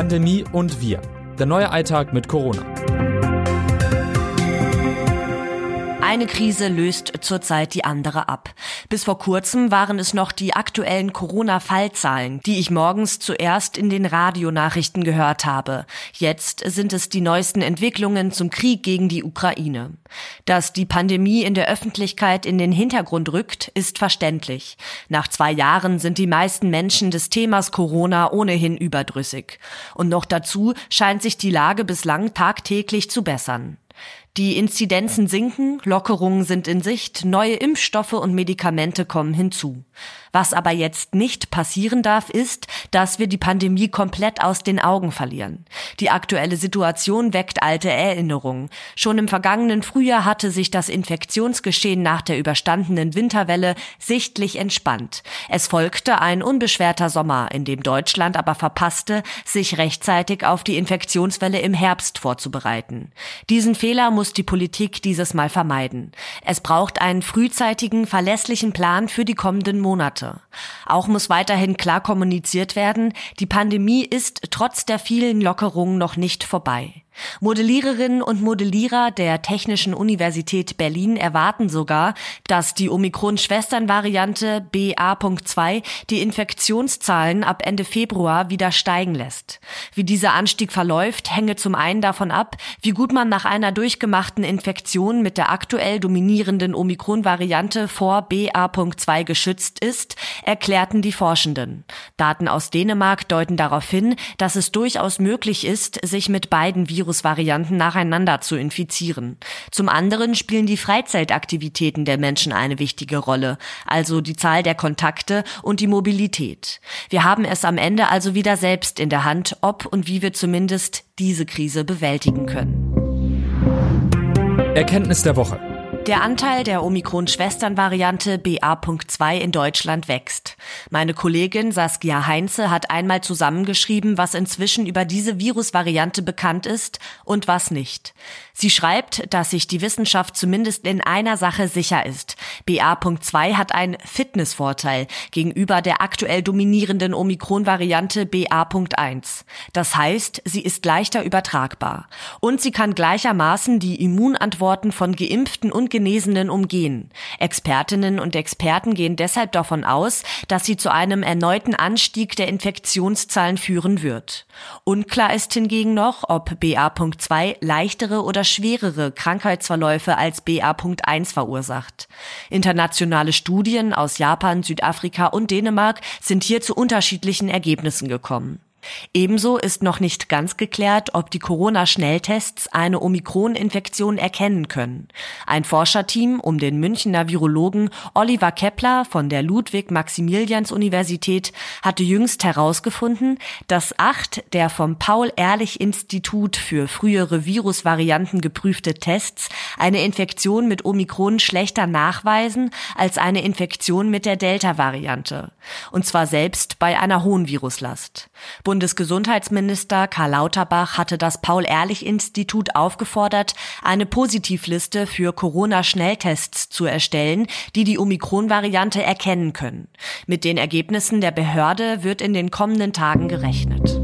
Pandemie und wir. Der neue Alltag mit Corona. Eine Krise löst zurzeit die andere ab. Bis vor kurzem waren es noch die aktuellen Corona-Fallzahlen, die ich morgens zuerst in den Radionachrichten gehört habe. Jetzt sind es die neuesten Entwicklungen zum Krieg gegen die Ukraine. Dass die Pandemie in der Öffentlichkeit in den Hintergrund rückt, ist verständlich. Nach zwei Jahren sind die meisten Menschen des Themas Corona ohnehin überdrüssig. Und noch dazu scheint sich die Lage bislang tagtäglich zu bessern. Die Inzidenzen sinken, Lockerungen sind in Sicht, neue Impfstoffe und Medikamente kommen hinzu. Was aber jetzt nicht passieren darf, ist, dass wir die Pandemie komplett aus den Augen verlieren. Die aktuelle Situation weckt alte Erinnerungen. Schon im vergangenen Frühjahr hatte sich das Infektionsgeschehen nach der überstandenen Winterwelle sichtlich entspannt. Es folgte ein unbeschwerter Sommer, in dem Deutschland aber verpasste, sich rechtzeitig auf die Infektionswelle im Herbst vorzubereiten. Diesen Fehler muss die Politik dieses Mal vermeiden. Es braucht einen frühzeitigen, verlässlichen Plan für die kommenden Monate. Auch muss weiterhin klar kommuniziert werden, die Pandemie ist trotz der vielen Lockerungen noch nicht vorbei. Modelliererinnen und Modellierer der Technischen Universität Berlin erwarten sogar, dass die Omikron-Schwesternvariante BA.2 die Infektionszahlen ab Ende Februar wieder steigen lässt. Wie dieser Anstieg verläuft, hänge zum einen davon ab, wie gut man nach einer durchgemachten Infektion mit der aktuell dominierenden Omikron-Variante vor BA.2 geschützt ist, erklärten die Forschenden. Daten aus Dänemark deuten darauf hin, dass es durchaus möglich ist, sich mit beiden Viren Virusvarianten nacheinander zu infizieren. Zum anderen spielen die Freizeitaktivitäten der Menschen eine wichtige Rolle, also die Zahl der Kontakte und die Mobilität. Wir haben es am Ende also wieder selbst in der Hand, ob und wie wir zumindest diese Krise bewältigen können. Erkenntnis der Woche. Der Anteil der Omikron-Schwestern-Variante BA.2 in Deutschland wächst. Meine Kollegin Saskia Heinze hat einmal zusammengeschrieben, was inzwischen über diese Virusvariante bekannt ist und was nicht. Sie schreibt, dass sich die Wissenschaft zumindest in einer Sache sicher ist. BA.2 hat einen Fitnessvorteil gegenüber der aktuell dominierenden Omikron-Variante BA.1. Das heißt, sie ist leichter übertragbar. Und sie kann gleichermaßen die Immunantworten von Geimpften und Genesenen umgehen. Expertinnen und Experten gehen deshalb davon aus, dass sie zu einem erneuten Anstieg der Infektionszahlen führen wird. Unklar ist hingegen noch, ob BA.2 leichtere oder schwerere Krankheitsverläufe als BA.1 verursacht. Internationale Studien aus Japan, Südafrika und Dänemark sind hier zu unterschiedlichen Ergebnissen gekommen. Ebenso ist noch nicht ganz geklärt, ob die Corona-Schnelltests eine Omikron-Infektion erkennen können. Ein Forscherteam um den Münchner Virologen Oliver Kepler von der Ludwig-Maximilians-Universität hatte jüngst herausgefunden, dass acht der vom Paul-Ehrlich-Institut für frühere Virusvarianten geprüfte Tests eine Infektion mit Omikron schlechter nachweisen als eine Infektion mit der Delta-Variante. Und zwar selbst bei einer hohen Viruslast. Bundesgesundheitsminister Karl Lauterbach hatte das Paul-Ehrlich-Institut aufgefordert, eine Positivliste für Corona-Schnelltests zu erstellen, die die Omikron-Variante erkennen können. Mit den Ergebnissen der Behörde wird in den kommenden Tagen gerechnet.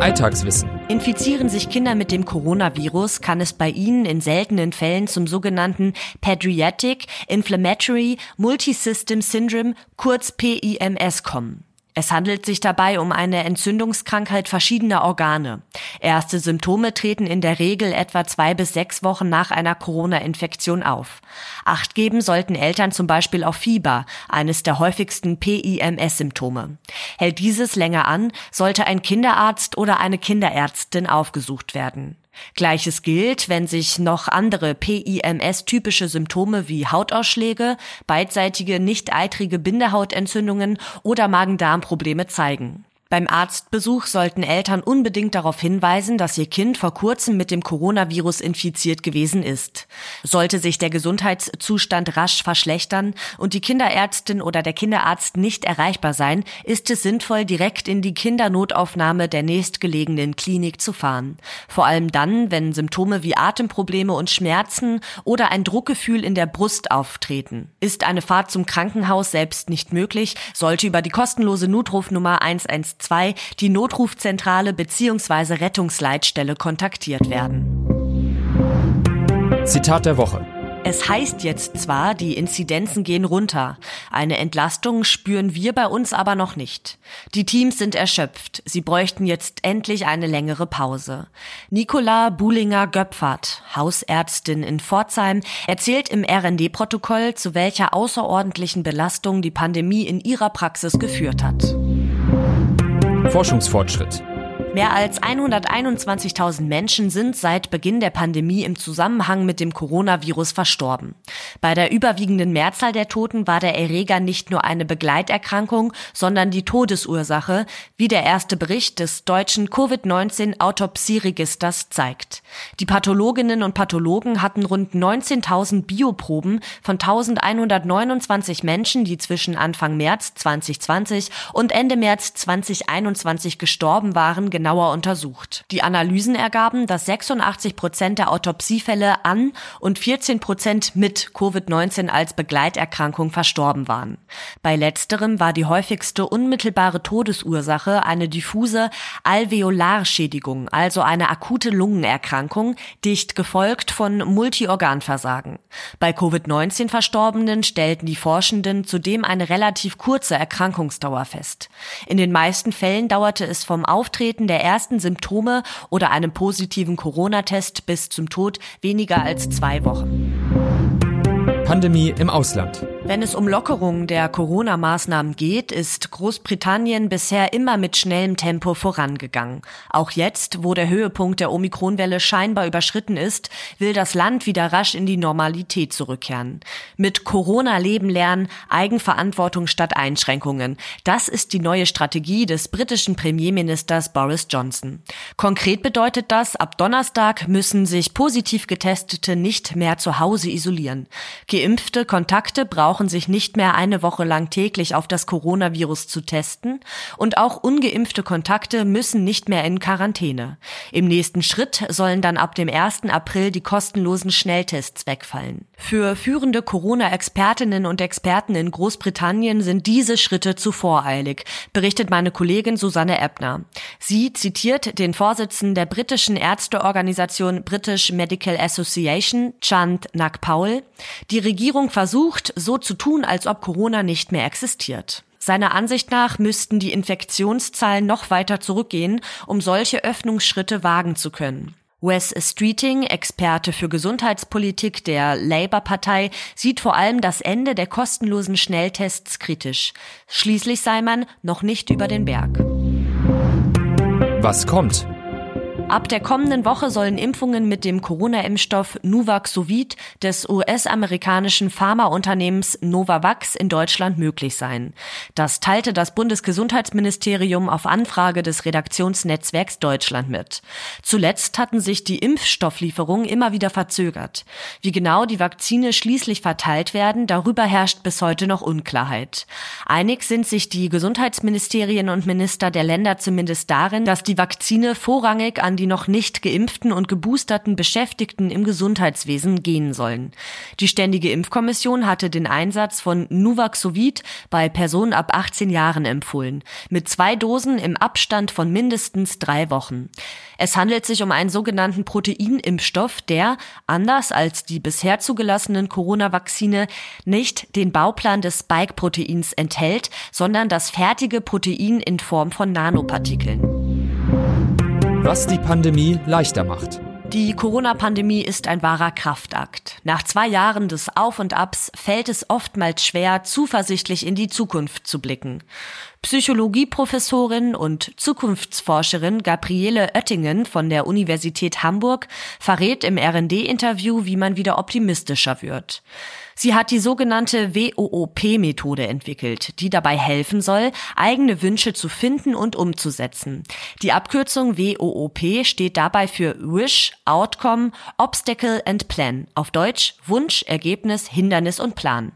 Alltagswissen. Infizieren sich Kinder mit dem Coronavirus, kann es bei ihnen in seltenen Fällen zum sogenannten Pediatric Inflammatory Multisystem Syndrome, kurz PIMS, kommen. Es handelt sich dabei um eine Entzündungskrankheit verschiedener Organe. Erste Symptome treten in der Regel etwa zwei bis sechs Wochen nach einer Corona-Infektion auf. Acht geben sollten Eltern zum Beispiel auf Fieber, eines der häufigsten PIMS-Symptome. Hält dieses länger an, sollte ein Kinderarzt oder eine Kinderärztin aufgesucht werden. Gleiches gilt, wenn sich noch andere PIMS-typische Symptome wie Hautausschläge, beidseitige nicht eitrige Bindehautentzündungen oder Magen-Darm-Probleme zeigen. Beim Arztbesuch sollten Eltern unbedingt darauf hinweisen, dass ihr Kind vor kurzem mit dem Coronavirus infiziert gewesen ist. Sollte sich der Gesundheitszustand rasch verschlechtern und die Kinderärztin oder der Kinderarzt nicht erreichbar sein, ist es sinnvoll, direkt in die Kindernotaufnahme der nächstgelegenen Klinik zu fahren. Vor allem dann, wenn Symptome wie Atemprobleme und Schmerzen oder ein Druckgefühl in der Brust auftreten. Ist eine Fahrt zum Krankenhaus selbst nicht möglich, sollte über die kostenlose Notrufnummer 112 112 die Notrufzentrale bzw. Rettungsleitstelle kontaktiert werden. Zitat der Woche. Es heißt jetzt zwar, die Inzidenzen gehen runter. Eine Entlastung spüren wir bei uns aber noch nicht. Die Teams sind erschöpft. Sie bräuchten jetzt endlich eine längere Pause. Nicola Buhlinger-Göpfert, Hausärztin in Pforzheim, erzählt im RND-Protokoll, zu welcher außerordentlichen Belastung die Pandemie in ihrer Praxis geführt hat. Forschungsfortschritt. Mehr als 121.000 Menschen sind seit Beginn der Pandemie im Zusammenhang mit dem Coronavirus verstorben. Bei der überwiegenden Mehrzahl der Toten war der Erreger nicht nur eine Begleiterkrankung, sondern die Todesursache, wie der erste Bericht des deutschen Covid-19-Autopsieregisters zeigt. Die Pathologinnen und Pathologen hatten rund 19.000 Bioproben von 1.129 Menschen, die zwischen Anfang März 2020 und Ende März 2021 gestorben waren, genauer untersucht. Die Analysen ergaben, dass 86 Prozent der Autopsiefälle an und 14 Prozent mit Covid-19 als Begleiterkrankung verstorben waren. Bei letzterem war die häufigste unmittelbare Todesursache eine diffuse Alveolarschädigung, also eine akute Lungenerkrankung, dicht gefolgt von Multiorganversagen. Bei Covid-19 Verstorbenen stellten die Forschenden zudem eine relativ kurze Erkrankungsdauer fest. In den meisten Fällen dauerte es vom Auftreten der ersten Symptome oder einem positiven Corona-Test bis zum Tod weniger als zwei Wochen. Pandemie im Ausland. Wenn es um Lockerungen der Corona-Maßnahmen geht, ist Großbritannien bisher immer mit schnellem Tempo vorangegangen. Auch jetzt, wo der Höhepunkt der Omikronwelle scheinbar überschritten ist, will das Land wieder rasch in die Normalität zurückkehren. Mit Corona leben lernen, Eigenverantwortung statt Einschränkungen. Das ist die neue Strategie des britischen Premierministers Boris Johnson. Konkret bedeutet das, ab Donnerstag müssen sich positiv Getestete nicht mehr zu Hause isolieren. Geimpfte Kontakte brauchen brauchen sich nicht mehr eine Woche lang täglich auf das Coronavirus zu testen und auch ungeimpfte Kontakte müssen nicht mehr in Quarantäne. Im nächsten Schritt sollen dann ab dem 1. April die kostenlosen Schnelltests wegfallen. Für führende Corona-Expertinnen und Experten in Großbritannien sind diese Schritte zu voreilig, berichtet meine Kollegin Susanne Ebner. Sie zitiert den Vorsitzenden der britischen Ärzteorganisation British Medical Association, Chant Nagpaul. Die Regierung versucht, so zu tun, als ob Corona nicht mehr existiert. Seiner Ansicht nach müssten die Infektionszahlen noch weiter zurückgehen, um solche Öffnungsschritte wagen zu können. Wes Streeting, Experte für Gesundheitspolitik der Labour-Partei, sieht vor allem das Ende der kostenlosen Schnelltests kritisch. Schließlich sei man noch nicht über den Berg. Was kommt? Ab der kommenden Woche sollen Impfungen mit dem Corona-Impfstoff Nuvaxovid des US-amerikanischen Pharmaunternehmens Novavax in Deutschland möglich sein. Das teilte das Bundesgesundheitsministerium auf Anfrage des Redaktionsnetzwerks Deutschland mit. Zuletzt hatten sich die Impfstofflieferungen immer wieder verzögert. Wie genau die Vakzine schließlich verteilt werden, darüber herrscht bis heute noch Unklarheit. Einig sind sich die Gesundheitsministerien und Minister der Länder zumindest darin, dass die Vakzine vorrangig an die noch nicht geimpften und geboosterten Beschäftigten im Gesundheitswesen gehen sollen. Die Ständige Impfkommission hatte den Einsatz von Nuvaxovid bei Personen ab 18 Jahren empfohlen, mit zwei Dosen im Abstand von mindestens drei Wochen. Es handelt sich um einen sogenannten Proteinimpfstoff, der, anders als die bisher zugelassenen Corona-Vakzine, nicht den Bauplan des Spike-Proteins enthält, sondern das fertige Protein in Form von Nanopartikeln. Was die Pandemie leichter macht. Die Corona-Pandemie ist ein wahrer Kraftakt. Nach zwei Jahren des Auf und Abs fällt es oftmals schwer, zuversichtlich in die Zukunft zu blicken. Psychologieprofessorin und Zukunftsforscherin Gabriele Oettingen von der Universität Hamburg verrät im RD-Interview, wie man wieder optimistischer wird. Sie hat die sogenannte WOOP-Methode entwickelt, die dabei helfen soll, eigene Wünsche zu finden und umzusetzen. Die Abkürzung WOOP steht dabei für Wish, Outcome, Obstacle and Plan. Auf Deutsch Wunsch, Ergebnis, Hindernis und Plan.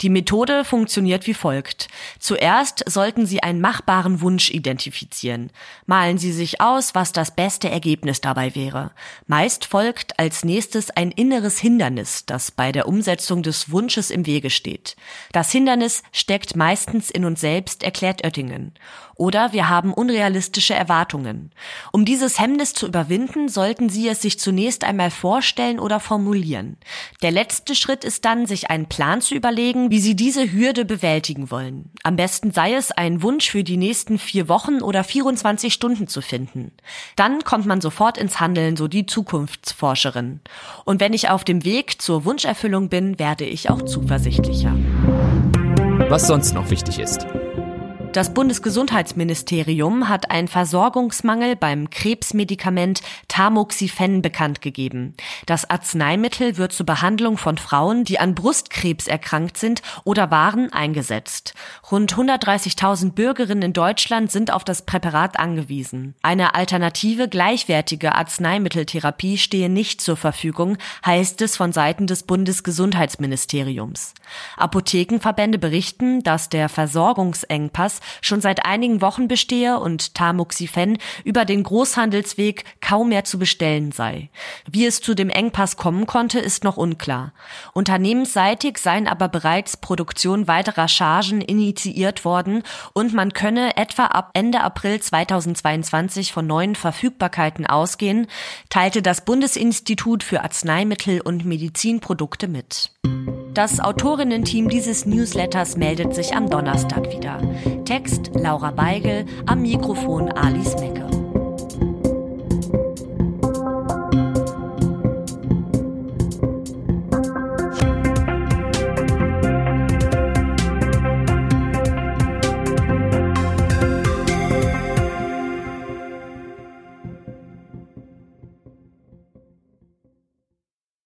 Die Methode funktioniert wie folgt. Zuerst sollten Sie einen machbaren Wunsch identifizieren. Malen Sie sich aus, was das beste Ergebnis dabei wäre. Meist folgt als nächstes ein inneres Hindernis, das bei der Umsetzung des Wunsches im Wege steht. Das Hindernis steckt meistens in uns selbst, erklärt Oettingen. Oder wir haben unrealistische Erwartungen. Um dieses Hemmnis zu überwinden, sollten Sie es sich zunächst einmal vorstellen oder formulieren. Der letzte Schritt ist dann, sich einen Plan zu überlegen, wie Sie diese Hürde bewältigen wollen. Am besten sei es, einen Wunsch für die nächsten vier Wochen oder 24 Stunden zu finden. Dann kommt man sofort ins Handeln, so die Zukunftsforscherin. Und wenn ich auf dem Weg zur Wunscherfüllung bin, werde ich auch zuversichtlicher. Was sonst noch wichtig ist. Das Bundesgesundheitsministerium hat einen Versorgungsmangel beim Krebsmedikament Tamoxifen bekannt gegeben. Das Arzneimittel wird zur Behandlung von Frauen, die an Brustkrebs erkrankt sind oder waren, eingesetzt. Rund 130.000 Bürgerinnen in Deutschland sind auf das Präparat angewiesen. Eine alternative, gleichwertige Arzneimitteltherapie stehe nicht zur Verfügung, heißt es von Seiten des Bundesgesundheitsministeriums. Apothekenverbände berichten, dass der Versorgungsengpass schon seit einigen Wochen bestehe und Tamoxifen über den Großhandelsweg kaum mehr zu bestellen sei. Wie es zu dem Engpass kommen konnte, ist noch unklar. Unternehmensseitig seien aber bereits Produktion weiterer Chargen initiiert worden und man könne etwa ab Ende April 2022 von neuen Verfügbarkeiten ausgehen, teilte das Bundesinstitut für Arzneimittel und Medizinprodukte mit. Das Autorinnen-Team dieses Newsletters meldet sich am Donnerstag wieder. Text Laura Beigel, am Mikrofon Alice Meck.